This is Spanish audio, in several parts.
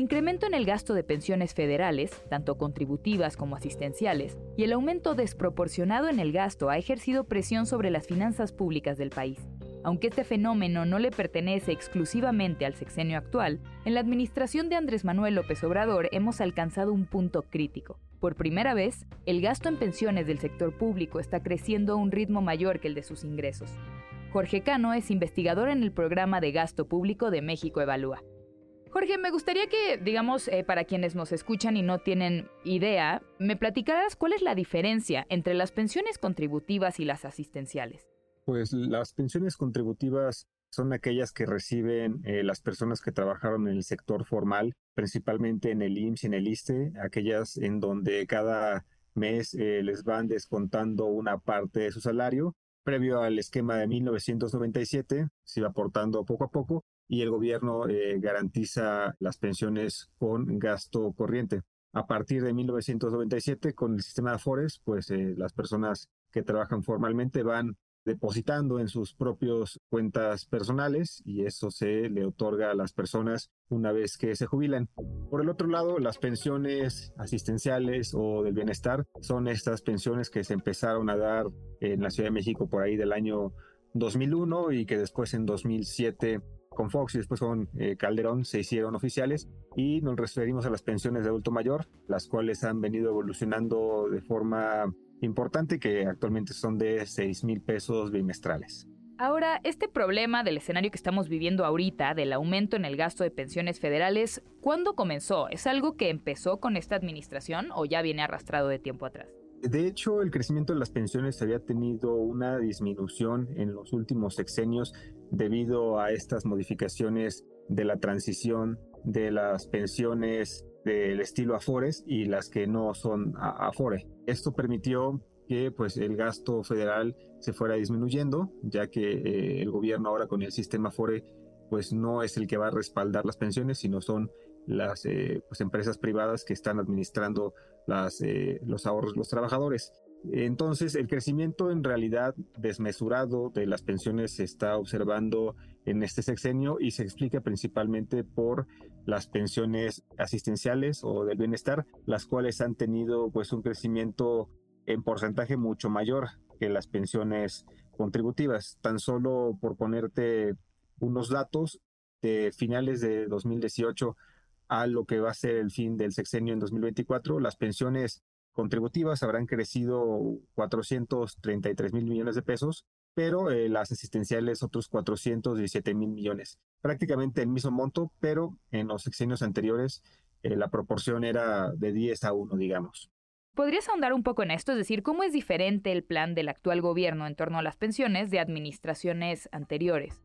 Incremento en el gasto de pensiones federales, tanto contributivas como asistenciales, y el aumento desproporcionado en el gasto ha ejercido presión sobre las finanzas públicas del país. Aunque este fenómeno no le pertenece exclusivamente al sexenio actual, en la administración de Andrés Manuel López Obrador hemos alcanzado un punto crítico. Por primera vez, el gasto en pensiones del sector público está creciendo a un ritmo mayor que el de sus ingresos. Jorge Cano es investigador en el programa de gasto público de México Evalúa. Jorge, me gustaría que, digamos, eh, para quienes nos escuchan y no tienen idea, me platicaras cuál es la diferencia entre las pensiones contributivas y las asistenciales. Pues las pensiones contributivas son aquellas que reciben eh, las personas que trabajaron en el sector formal, principalmente en el IMSS y en el ISTE, aquellas en donde cada mes eh, les van descontando una parte de su salario. Previo al esquema de 1997, se iba aportando poco a poco y el gobierno eh, garantiza las pensiones con gasto corriente. A partir de 1997, con el sistema de Afores, pues eh, las personas que trabajan formalmente van depositando en sus propias cuentas personales y eso se le otorga a las personas una vez que se jubilan. Por el otro lado, las pensiones asistenciales o del bienestar son estas pensiones que se empezaron a dar en la Ciudad de México por ahí del año 2001 y que después en 2007 con Fox y después con eh, Calderón se hicieron oficiales y nos referimos a las pensiones de adulto mayor, las cuales han venido evolucionando de forma importante que actualmente son de 6 mil pesos bimestrales. Ahora, este problema del escenario que estamos viviendo ahorita, del aumento en el gasto de pensiones federales, ¿cuándo comenzó? ¿Es algo que empezó con esta administración o ya viene arrastrado de tiempo atrás? De hecho, el crecimiento de las pensiones había tenido una disminución en los últimos sexenios debido a estas modificaciones de la transición de las pensiones del estilo Afores y las que no son Afore. Esto permitió que pues el gasto federal se fuera disminuyendo, ya que eh, el gobierno ahora con el sistema Afore pues no es el que va a respaldar las pensiones, sino son las eh, pues, empresas privadas que están administrando las, eh, los ahorros de los trabajadores. Entonces, el crecimiento en realidad desmesurado de las pensiones se está observando en este sexenio y se explica principalmente por las pensiones asistenciales o del bienestar, las cuales han tenido pues un crecimiento en porcentaje mucho mayor que las pensiones contributivas. Tan solo por ponerte unos datos de finales de 2018 a lo que va a ser el fin del sexenio en 2024, las pensiones contributivas habrán crecido 433 mil millones de pesos, pero eh, las asistenciales otros 417 mil millones. Prácticamente el mismo monto, pero en los sexenios anteriores eh, la proporción era de 10 a 1, digamos. ¿Podrías ahondar un poco en esto? Es decir, ¿cómo es diferente el plan del actual gobierno en torno a las pensiones de administraciones anteriores?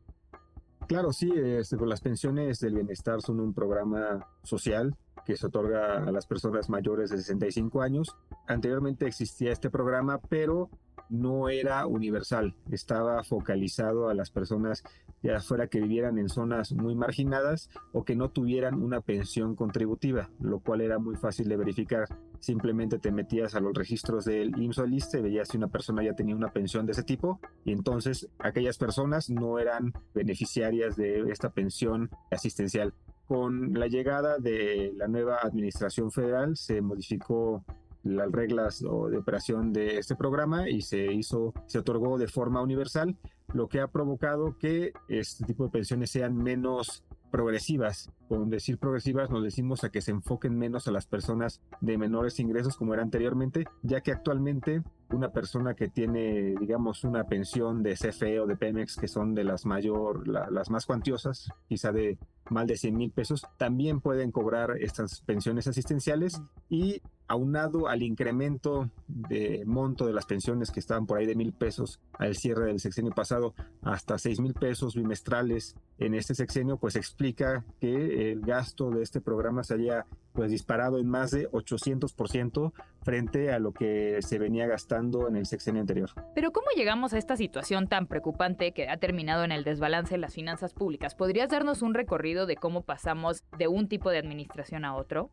Claro, sí, este, con las pensiones del bienestar son un programa social que se otorga a las personas mayores de 65 años. Anteriormente existía este programa, pero no era universal, estaba focalizado a las personas de afuera que vivieran en zonas muy marginadas o que no tuvieran una pensión contributiva, lo cual era muy fácil de verificar. Simplemente te metías a los registros del IMSS o ISSSTE, veías si una persona ya tenía una pensión de ese tipo y entonces aquellas personas no eran beneficiarias de esta pensión asistencial. Con la llegada de la nueva administración federal se modificó las reglas de operación de este programa y se hizo, se otorgó de forma universal, lo que ha provocado que este tipo de pensiones sean menos progresivas. Con decir progresivas nos decimos a que se enfoquen menos a las personas de menores ingresos como era anteriormente, ya que actualmente una persona que tiene, digamos, una pensión de CFE o de Pemex, que son de las mayor, las más cuantiosas, quizá de más de 100 mil pesos, también pueden cobrar estas pensiones asistenciales y aunado al incremento de monto de las pensiones que estaban por ahí de mil pesos al cierre del sexenio pasado hasta seis mil pesos bimestrales en este sexenio, pues explica que el gasto de este programa se haya pues disparado en más de 800% frente a lo que se venía gastando en el sexenio anterior. Pero ¿cómo llegamos a esta situación tan preocupante que ha terminado en el desbalance de las finanzas públicas? ¿Podrías darnos un recorrido de cómo pasamos de un tipo de administración a otro?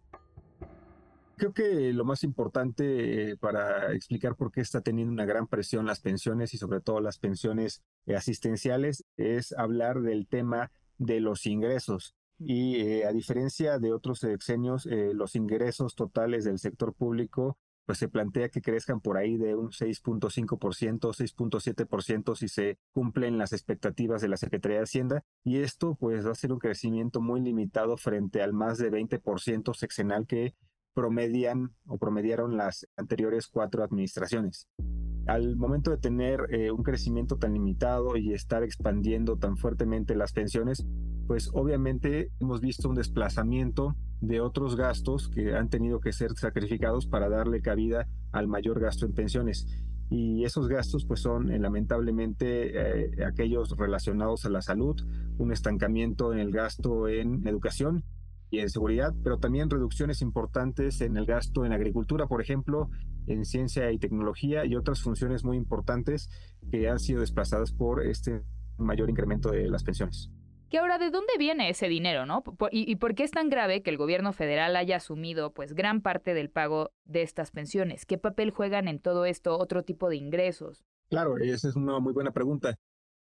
Creo que lo más importante eh, para explicar por qué está teniendo una gran presión las pensiones y sobre todo las pensiones eh, asistenciales es hablar del tema de los ingresos. Y eh, a diferencia de otros sexenios, los ingresos totales del sector público pues se plantea que crezcan por ahí de un 6.5%, 6.7% si se cumplen las expectativas de la Secretaría de Hacienda y esto pues va a ser un crecimiento muy limitado frente al más de 20% sexenal que promedian o promediaron las anteriores cuatro administraciones. Al momento de tener eh, un crecimiento tan limitado y estar expandiendo tan fuertemente las pensiones, pues obviamente hemos visto un desplazamiento de otros gastos que han tenido que ser sacrificados para darle cabida al mayor gasto en pensiones. Y esos gastos pues son eh, lamentablemente eh, aquellos relacionados a la salud, un estancamiento en el gasto en educación y en seguridad, pero también reducciones importantes en el gasto en agricultura, por ejemplo, en ciencia y tecnología y otras funciones muy importantes que han sido desplazadas por este mayor incremento de las pensiones. Que ahora, ¿de dónde viene ese dinero, no? ¿Y, por qué es tan grave que el gobierno federal haya asumido, pues, gran parte del pago de estas pensiones? ¿Qué papel juegan en todo esto otro tipo de ingresos? Claro, esa es una muy buena pregunta,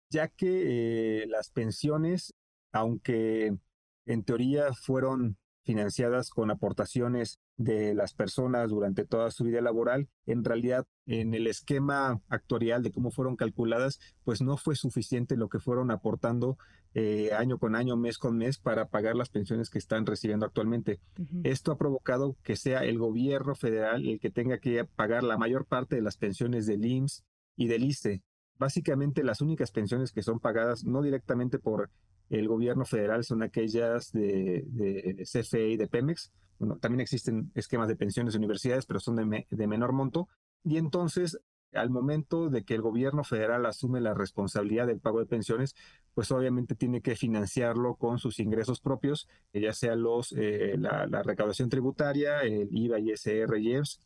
ya que eh, las pensiones, aunque en teoría fueron financiadas con aportaciones de las personas durante toda su vida laboral, en realidad en el esquema actuarial de cómo fueron calculadas, pues no fue suficiente lo que fueron aportando eh, año con año, mes con mes para pagar las pensiones que están recibiendo actualmente. Esto ha provocado que sea el gobierno federal el que tenga que pagar la mayor parte de las pensiones del IMSS y del ISTE. Básicamente las únicas pensiones que son pagadas no directamente por el gobierno federal son aquellas de, de CFE y de Pemex. Bueno, también existen esquemas de pensiones de universidades, pero son de, de menor monto. Y entonces, al momento de que el gobierno federal asume la responsabilidad del pago de pensiones, pues obviamente tiene que financiarlo con sus ingresos propios, ya sea los, eh, la, recaudación tributaria, el IVA, ISR, IEPS,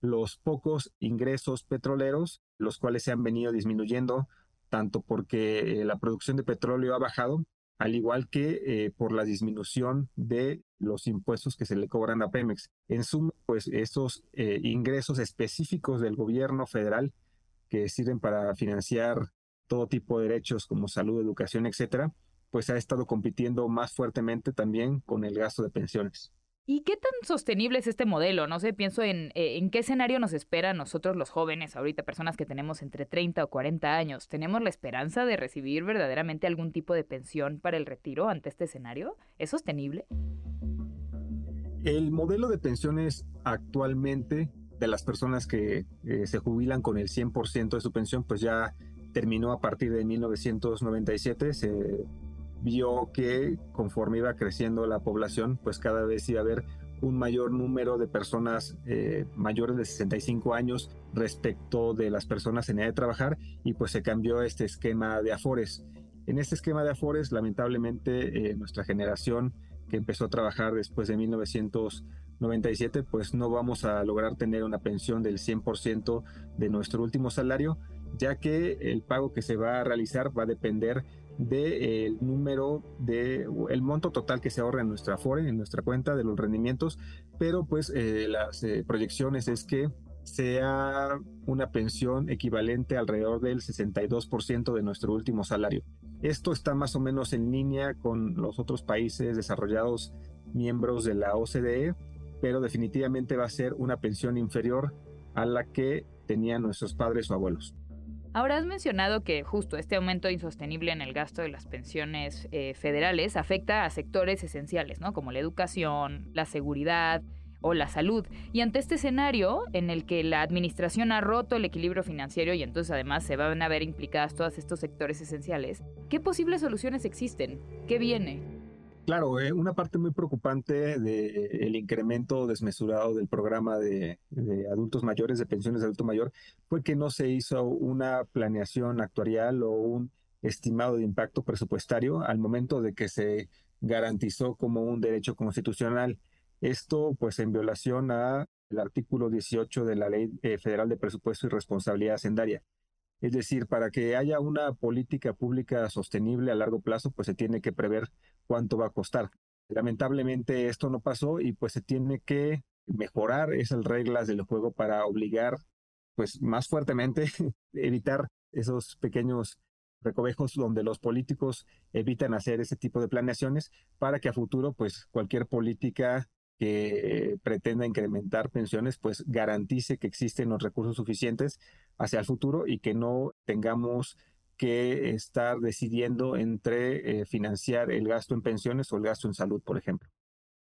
los pocos ingresos petroleros, los cuales se han venido disminuyendo, tanto porque eh, la producción de petróleo ha bajado, al igual que eh, por la disminución de los impuestos que se le cobran a Pemex. En suma, pues esos eh, ingresos específicos del gobierno federal que sirven para financiar todo tipo de derechos como salud, educación, etcétera, pues ha estado compitiendo más fuertemente también con el gasto de pensiones. ¿Y qué tan sostenible es este modelo? No sé, pienso en, eh, en qué escenario nos espera nosotros los jóvenes, ahorita personas que tenemos entre 30 o 40 años. ¿Tenemos la esperanza de recibir verdaderamente algún tipo de pensión para el retiro ante este escenario? ¿Es sostenible? El modelo de pensiones actualmente de las personas que eh, se jubilan con el 100% de su pensión, pues ya terminó a partir de 1997. Se vio que conforme iba creciendo la población, pues cada vez iba a haber un mayor número de personas eh, mayores de 65 años respecto de las personas en edad de trabajar y pues se cambió este esquema de afores. En este esquema de afores, lamentablemente, eh, nuestra generación que empezó a trabajar después de 1997, pues no vamos a lograr tener una pensión del 100% de nuestro último salario, ya que el pago que se va a realizar va a depender del número de el monto total que se ahorra en nuestra Afore, en nuestra cuenta de los rendimientos, pero pues eh, las eh, proyecciones es que sea una pensión equivalente alrededor del 62% de nuestro último salario. Esto está más o menos en línea con los otros países desarrollados miembros de la OCDE, pero definitivamente va a ser una pensión inferior a la que tenían nuestros padres o abuelos. Ahora has mencionado que justo este aumento insostenible en el gasto de las pensiones eh, federales afecta a sectores esenciales, ¿no? Como la educación, la seguridad o la salud. Y ante este escenario en el que la administración ha roto el equilibrio financiero y entonces además se van a ver implicadas todos estos sectores esenciales, ¿qué posibles soluciones existen? ¿Qué viene? Claro, eh, una parte muy preocupante del incremento desmesurado del programa de, adultos mayores, de pensiones de adulto mayor, fue que no se hizo una planeación actuarial o un estimado de impacto presupuestario al momento de que se garantizó como un derecho constitucional. Esto, pues, en violación al artículo 18 de la Ley eh, Federal de Presupuesto y Responsabilidad Hacendaria. Es decir, para que haya una política pública sostenible a largo plazo, pues se tiene que prever cuánto va a costar. Lamentablemente esto no pasó y pues se tiene que mejorar esas reglas del juego para obligar pues más fuertemente evitar esos pequeños recovejos donde los políticos evitan hacer ese tipo de planeaciones para que a futuro pues cualquier política que pretenda incrementar pensiones, pues garantice que existen los recursos suficientes hacia el futuro y que no tengamos que estar decidiendo entre eh, financiar el gasto en pensiones o el gasto en salud, por ejemplo.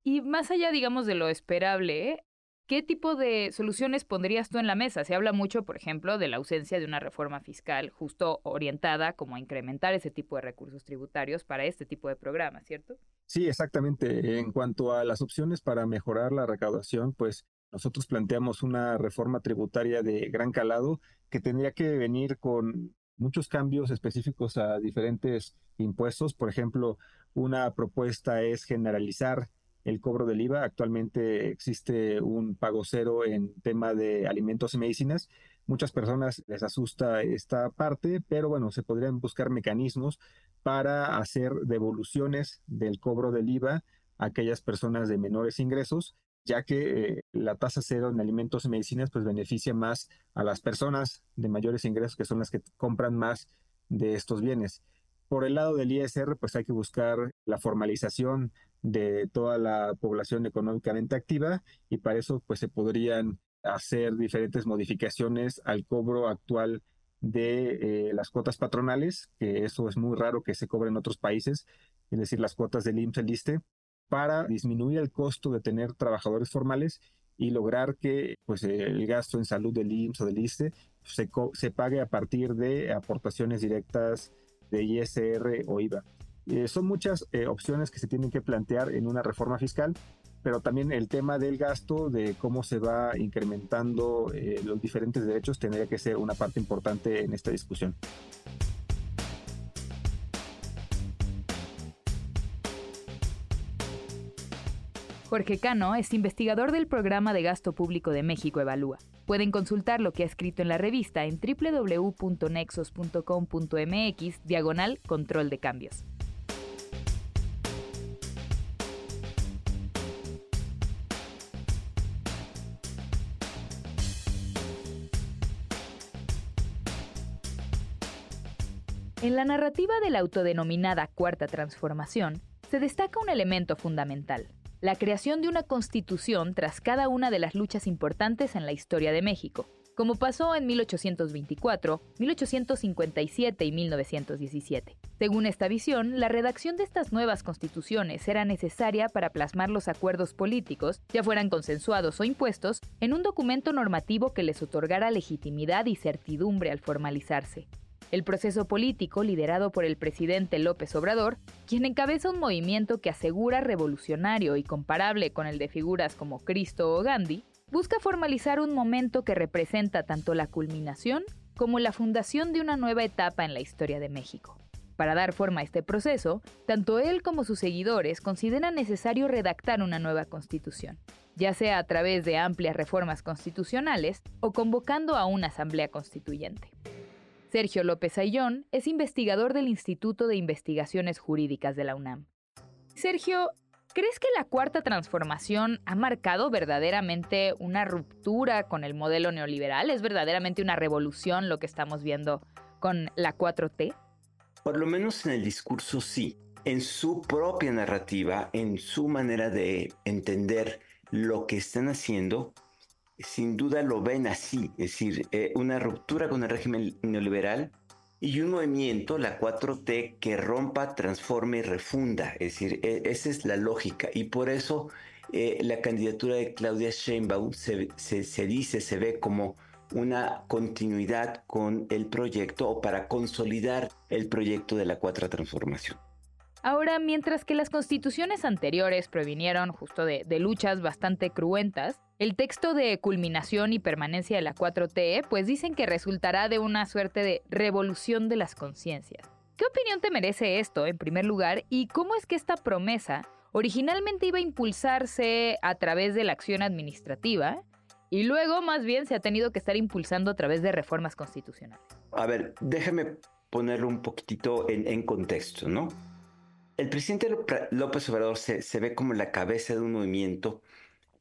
Y más allá, digamos, de lo esperable, ¿Qué tipo de soluciones pondrías tú en la mesa? Se habla mucho, por ejemplo, de la ausencia de una reforma fiscal justo orientada como a incrementar ese tipo de recursos tributarios para este tipo de programas, ¿cierto? Sí, exactamente. En cuanto a las opciones para mejorar la recaudación, pues nosotros planteamos una reforma tributaria de gran calado que tendría que venir con muchos cambios específicos a diferentes impuestos. Por ejemplo, una propuesta es generalizar el cobro del IVA. Actualmente existe un pago cero en tema de alimentos y medicinas. Muchas personas les asusta esta parte, pero bueno, se podrían buscar mecanismos para hacer devoluciones del cobro del IVA a aquellas personas de menores ingresos, ya que eh, la tasa cero en alimentos y medicinas pues beneficia más a las personas de mayores ingresos que son las que compran más de estos bienes. Por el lado del ISR, pues hay que buscar la formalización de toda la población económicamente activa y para eso pues se podrían hacer diferentes modificaciones al cobro actual de eh, las cuotas patronales, que eso es muy raro que se cobre en otros países, es decir, las cuotas del IMSS, el ISTE, para disminuir el costo de tener trabajadores formales y lograr que pues el gasto en salud del IMSS o del ISTE se, se pague a partir de aportaciones directas de ISR o IVA. Eh, son muchas eh, opciones que se tienen que plantear en una reforma fiscal, pero también el tema del gasto, de cómo se va incrementando eh, los diferentes derechos, tendría que ser una parte importante en esta discusión. Jorge Cano es investigador del programa de gasto público de México Evalúa. Pueden consultar lo que ha escrito en la revista en www.nexos.com.mx diagonal control de cambios. En la narrativa de la autodenominada Cuarta Transformación, se destaca un elemento fundamental, la creación de una constitución tras cada una de las luchas importantes en la historia de México, como pasó en 1824, 1857 y 1917. Según esta visión, la redacción de estas nuevas constituciones era necesaria para plasmar los acuerdos políticos, ya fueran consensuados o impuestos, en un documento normativo que les otorgara legitimidad y certidumbre al formalizarse el proceso político liderado por el presidente López Obrador, quien encabeza un movimiento que asegura revolucionario y comparable con el de figuras como Cristo o Gandhi, busca formalizar un momento que representa tanto la culminación como la fundación de una nueva etapa en la historia de México. Para dar forma a este proceso, tanto él como sus seguidores consideran necesario redactar una nueva constitución, ya sea a través de amplias reformas constitucionales o convocando a una asamblea constituyente. Sergio López Ayllón es investigador del Instituto de Investigaciones Jurídicas de la UNAM. Sergio, ¿crees que la cuarta transformación ha marcado verdaderamente una ruptura con el modelo neoliberal? ¿Es verdaderamente una revolución lo que estamos viendo con la 4T? Por lo menos en el discurso sí. En su propia narrativa, en su manera de entender lo que están haciendo, sin duda lo ven así, es decir, eh, una ruptura con el régimen neoliberal y un movimiento, la 4T, que rompa, transforme y refunda. Es decir, e, esa es la lógica y por eso eh, la candidatura de Claudia Sheinbaum se, se dice, se ve como una continuidad con el proyecto o para consolidar el proyecto de la cuarta transformación. Ahora, mientras que las constituciones anteriores provinieron justo de, luchas bastante cruentas, el texto de culminación y permanencia de la 4T, pues dicen que resultará de una suerte de revolución de las conciencias. ¿Qué opinión te merece esto, en primer lugar, y cómo es que esta promesa originalmente iba a impulsarse a través de la acción administrativa y luego más bien se ha tenido que estar impulsando a través de reformas constitucionales? A ver, déjame ponerlo un poquitito en contexto, ¿no? El presidente López Obrador se, ve como la cabeza de un movimiento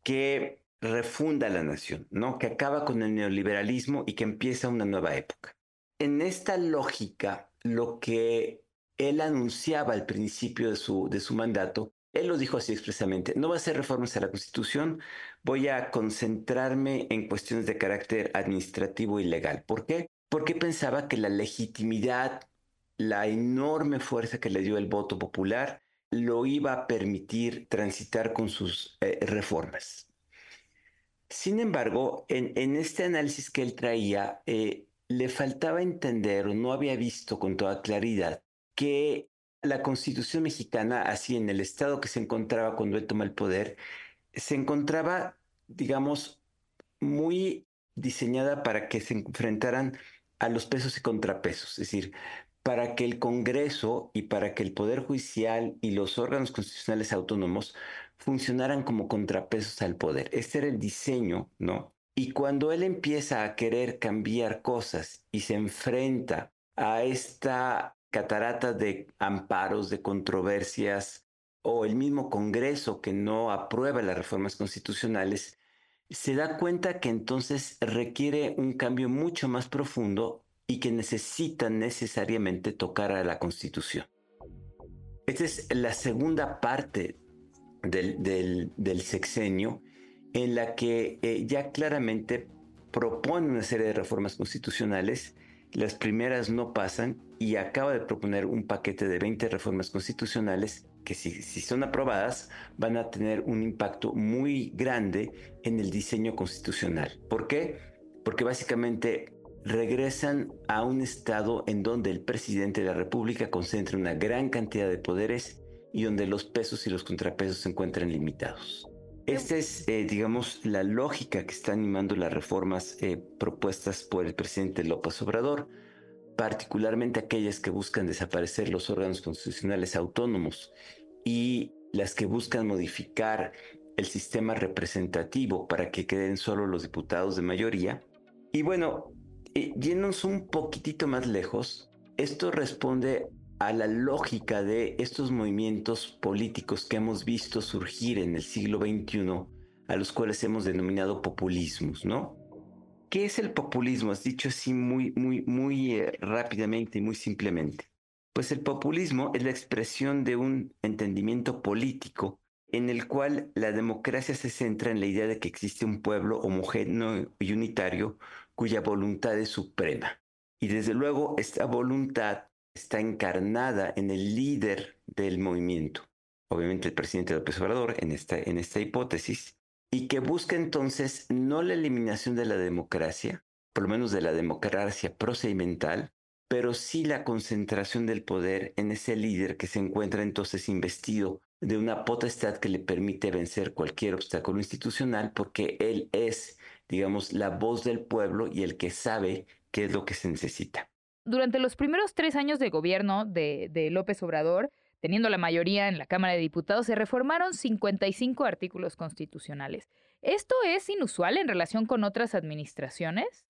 que refunda la nación, ¿no? Que acaba con el neoliberalismo y que empieza una nueva época. En esta lógica, lo que él anunciaba al principio de su, de su mandato, él lo dijo así expresamente, no va a hacer reformas a la Constitución, voy a concentrarme en cuestiones de carácter administrativo y legal. ¿Por qué? Porque pensaba que la legitimidad la enorme fuerza que le dio el voto popular lo iba a permitir transitar con sus eh, reformas. Sin embargo, en, este análisis que él traía, eh, le faltaba entender o no había visto con toda claridad que la constitución mexicana, así en el estado que se encontraba cuando él toma el poder, se encontraba, digamos, muy diseñada para que se enfrentaran a los pesos y contrapesos, es decir, para que el Congreso y para que el Poder Judicial y los órganos constitucionales autónomos funcionaran como contrapesos al poder. Este era el diseño, ¿no? Y cuando él empieza a querer cambiar cosas y se enfrenta a esta catarata de amparos, de controversias, o el mismo Congreso que no aprueba las reformas constitucionales, se da cuenta que entonces requiere un cambio mucho más profundo y que necesitan necesariamente tocar a la Constitución. Esta es la segunda parte del, sexenio en la que eh, ya claramente propone una serie de reformas constitucionales, las primeras no pasan y acaba de proponer un paquete de 20 reformas constitucionales que si, si son aprobadas van a tener un impacto muy grande en el diseño constitucional. ¿Por qué? Porque básicamente regresan a un estado en donde el presidente de la República concentra una gran cantidad de poderes y donde los pesos y los contrapesos se encuentran limitados. Esta es, eh, digamos, la lógica que está animando las reformas eh, propuestas por el presidente López Obrador, particularmente aquellas que buscan desaparecer los órganos constitucionales autónomos y las que buscan modificar el sistema representativo para que queden solo los diputados de mayoría. Y bueno, eh, yéndonos un poquitito más lejos, esto responde a la lógica de estos movimientos políticos que hemos visto surgir en el siglo XXI, a los cuales hemos denominado populismos, ¿no? ¿Qué es el populismo? Has dicho así muy, muy, muy eh, rápidamente y muy simplemente. Pues el populismo es la expresión de un entendimiento político en el cual la democracia se centra en la idea de que existe un pueblo homogéneo y unitario cuya voluntad es suprema. Y desde luego esta voluntad está encarnada en el líder del movimiento, obviamente el presidente López Obrador en esta, en esta hipótesis, y que busca entonces no la eliminación de la democracia, por lo menos de la democracia procedimental, pero sí la concentración del poder en ese líder que se encuentra entonces investido de una potestad que le permite vencer cualquier obstáculo institucional porque él es digamos, la voz del pueblo y el que sabe qué es lo que se necesita. Durante los primeros tres años de gobierno de, López Obrador, teniendo la mayoría en la Cámara de Diputados, se reformaron 55 artículos constitucionales. ¿Esto es inusual en relación con otras administraciones?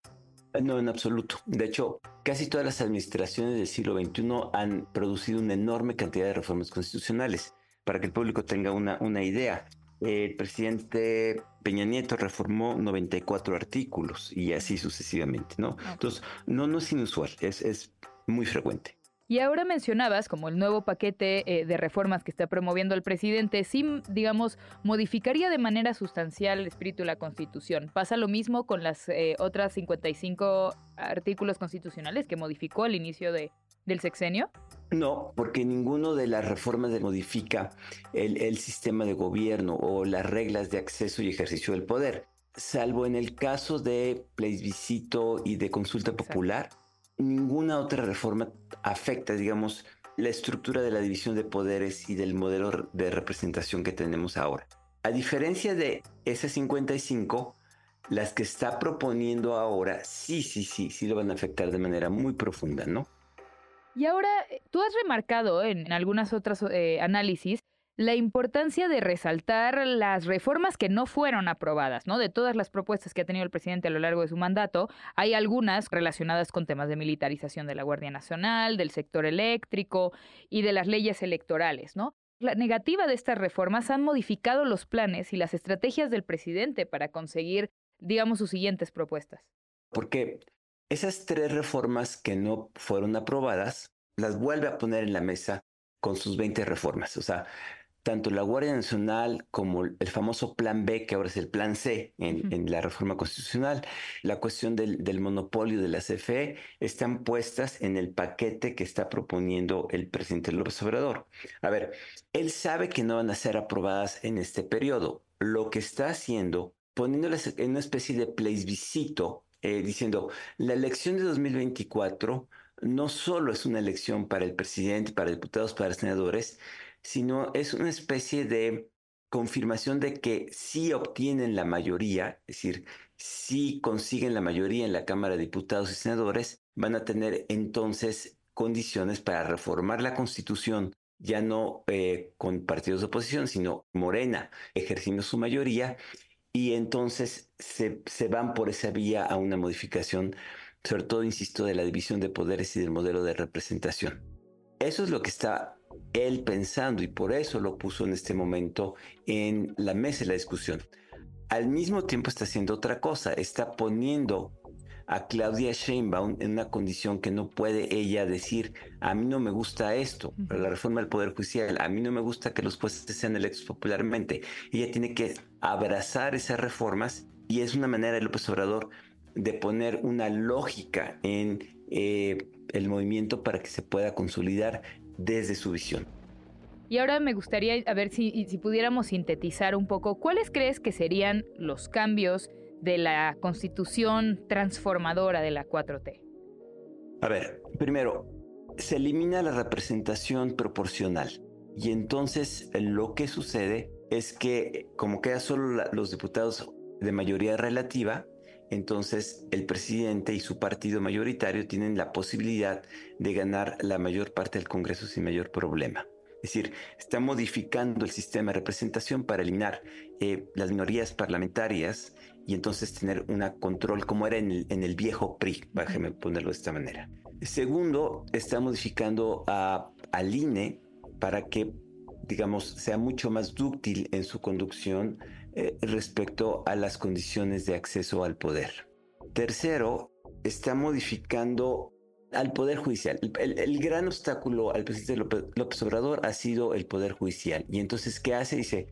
No, en absoluto. De hecho, casi todas las administraciones del siglo XXI han producido una enorme cantidad de reformas constitucionales. Para que el público tenga una, una idea, el presidente Peña Nieto reformó 94 artículos y así sucesivamente, ¿no? Entonces, no, no es inusual, es, es muy frecuente. Y ahora mencionabas como el nuevo paquete eh, de reformas que está promoviendo el presidente, sí, digamos, modificaría de manera sustancial el espíritu de la Constitución. ¿Pasa lo mismo con las eh, otras 55 artículos constitucionales que modificó al inicio de, del sexenio? No, porque ninguno de las reformas modifica el, sistema de gobierno o las reglas de acceso y ejercicio del poder, salvo en el caso de plebiscito y de consulta popular. Ninguna otra reforma afecta, digamos, la estructura de la división de poderes y del modelo de representación que tenemos ahora. A diferencia de ese 55, las que está proponiendo ahora, sí, sí, sí, sí lo van a afectar de manera muy profunda, ¿no? Y ahora, eh, tú has remarcado en algunas otras eh, análisis la importancia de resaltar las reformas que no fueron aprobadas, ¿no? De todas las propuestas que ha tenido el presidente a lo largo de su mandato, hay algunas relacionadas con temas de militarización de la Guardia Nacional, del sector eléctrico y de las leyes electorales, ¿no? La negativa de estas reformas han modificado los planes y las estrategias del presidente para conseguir, digamos, sus siguientes propuestas. Porque esas tres reformas que no fueron aprobadas, las vuelve a poner en la mesa con sus 20 reformas. O sea, tanto la Guardia Nacional como el famoso Plan B, que ahora es el Plan C en, la reforma constitucional, la cuestión del, monopolio de la CFE, están puestas en el paquete que está proponiendo el presidente López Obrador. A ver, él sabe que no van a ser aprobadas en este periodo. Lo que está haciendo, poniéndolas en una especie de plebiscito, eh, diciendo, la elección de 2024 no solo es una elección para el presidente, para diputados, para senadores, sino es una especie de confirmación de que si obtienen la mayoría, es decir, si consiguen la mayoría en la Cámara de Diputados y Senadores, van a tener entonces condiciones para reformar la Constitución, ya no eh, con partidos de oposición, sino Morena ejerciendo su mayoría, y entonces se, se van por esa vía a una modificación, sobre todo, insisto, de la división de poderes y del modelo de representación. Eso es lo que está él pensando y por eso lo puso en este momento en la mesa de la discusión. Al mismo tiempo está haciendo otra cosa, está poniendo a Claudia Sheinbaum en una condición que no puede ella decir, a mí no me gusta esto, la reforma del Poder Judicial, a mí no me gusta que los jueces sean electos popularmente. Ella tiene que abrazar esas reformas y es una manera de López Obrador de poner una lógica en eh, el movimiento para que se pueda consolidar desde su visión. Y ahora me gustaría a ver si, si pudiéramos sintetizar un poco, ¿cuáles crees que serían los cambios de la constitución transformadora de la 4T? A ver, primero, se elimina la representación proporcional y entonces lo que sucede es que como queda solo los diputados de mayoría relativa, entonces el presidente y su partido mayoritario tienen la posibilidad de ganar la mayor parte del Congreso sin mayor problema. Es decir, está modificando el sistema de representación para eliminar eh, las minorías parlamentarias y entonces tener un control como era en el, viejo PRI, déjeme ponerlo de esta manera. Segundo, está modificando al INE para que, digamos, sea mucho más dúctil en su conducción eh, respecto a las condiciones de acceso al poder. Tercero, está modificando al Poder Judicial. El, gran obstáculo al presidente López, Obrador ha sido el Poder Judicial. Y entonces, ¿qué hace? Dice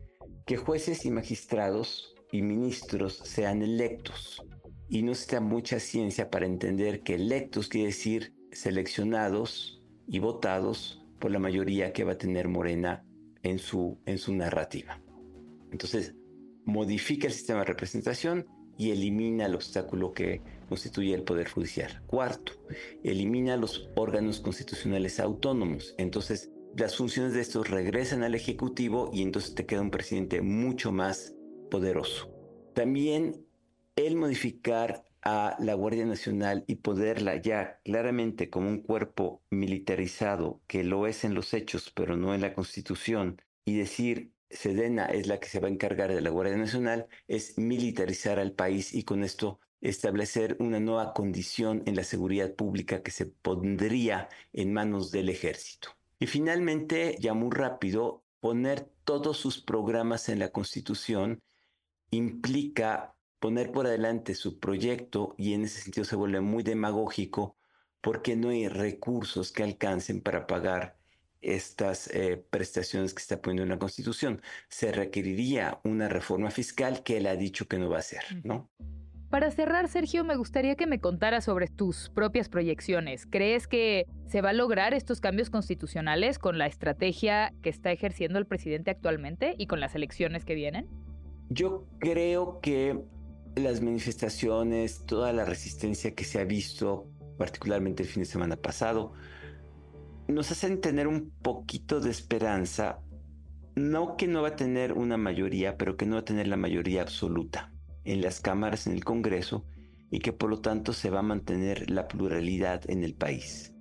que jueces y magistrados y ministros sean electos. Y no está mucha ciencia para entender que electos quiere decir seleccionados y votados por la mayoría que va a tener Morena en su, en su narrativa. Entonces, modifica el sistema de representación y elimina el obstáculo que constituye el Poder Judicial. Cuarto, elimina los órganos constitucionales autónomos. Entonces, las funciones de estos regresan al Ejecutivo y entonces te queda un presidente mucho más poderoso. También el modificar a la Guardia Nacional y poderla ya claramente como un cuerpo militarizado, que lo es en los hechos, pero no en la Constitución, y decir Sedena es la que se va a encargar de la Guardia Nacional, es militarizar al país y con esto establecer una nueva condición en la seguridad pública que se pondría en manos del ejército. Y finalmente, ya muy rápido, poner todos sus programas en la Constitución implica poner por adelante su proyecto y en ese sentido se vuelve muy demagógico porque no hay recursos que alcancen para pagar estas eh, prestaciones que está poniendo en la Constitución. Se requeriría una reforma fiscal que él ha dicho que no va a hacer, ¿no? Para cerrar, Sergio, me gustaría que me contaras sobre tus propias proyecciones. ¿Crees que se va a lograr estos cambios constitucionales con la estrategia que está ejerciendo el presidente actualmente y con las elecciones que vienen? Yo creo que las manifestaciones, toda la resistencia que se ha visto, particularmente el fin de semana pasado, nos hacen tener un poquito de esperanza, no que no va a tener una mayoría, pero que no va a tener la mayoría absoluta en las cámaras, en el Congreso, y que por lo tanto se va a mantener la pluralidad en el país.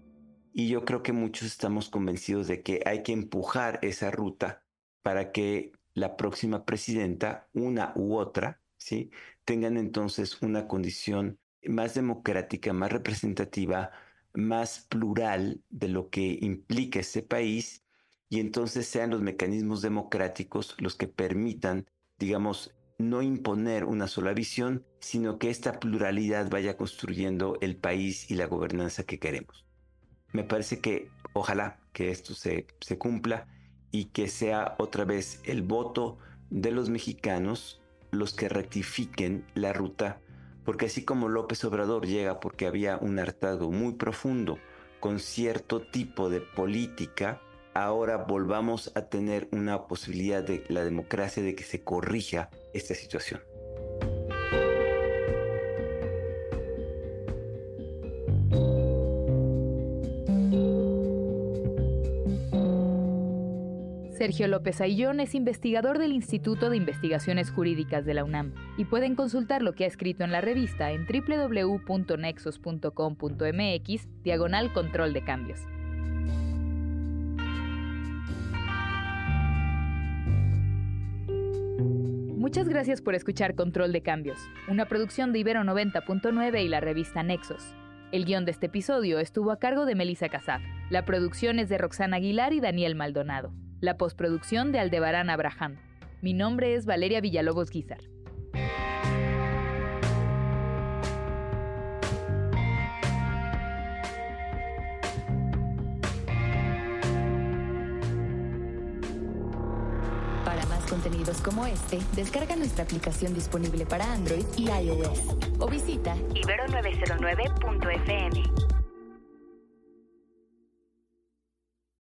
Y yo creo que muchos estamos convencidos de que hay que empujar esa ruta para que la próxima presidenta, una u otra, ¿sí? tengan entonces una condición más democrática, más representativa, más plural de lo que implica ese país y entonces sean los mecanismos democráticos los que permitan, digamos, no imponer una sola visión, sino que esta pluralidad vaya construyendo el país y la gobernanza que queremos. Me parece que ojalá que esto se, se cumpla y que sea otra vez el voto de los mexicanos los que rectifiquen la ruta porque así como López Obrador llega porque había un hartazgo muy profundo con cierto tipo de política, ahora volvamos a tener una posibilidad de la democracia de que se corrija esta situación. Sergio López Ayllón es investigador del Instituto de Investigaciones Jurídicas de la UNAM y pueden consultar lo que ha escrito en la revista en www.nexos.com.mx diagonal control de cambios. Muchas gracias por escuchar Control de Cambios, una producción de Ibero 90.9 y la revista Nexos. El guion de este episodio estuvo a cargo de Melissa Casab. La producción es de Roxana Aguilar y Daniel Maldonado. La postproducción de Aldebarán Abraham. Mi nombre es Valeria Villalobos Guizar. Para más contenidos como este, descarga nuestra aplicación disponible para Android y iOS o visita ibero909.fm.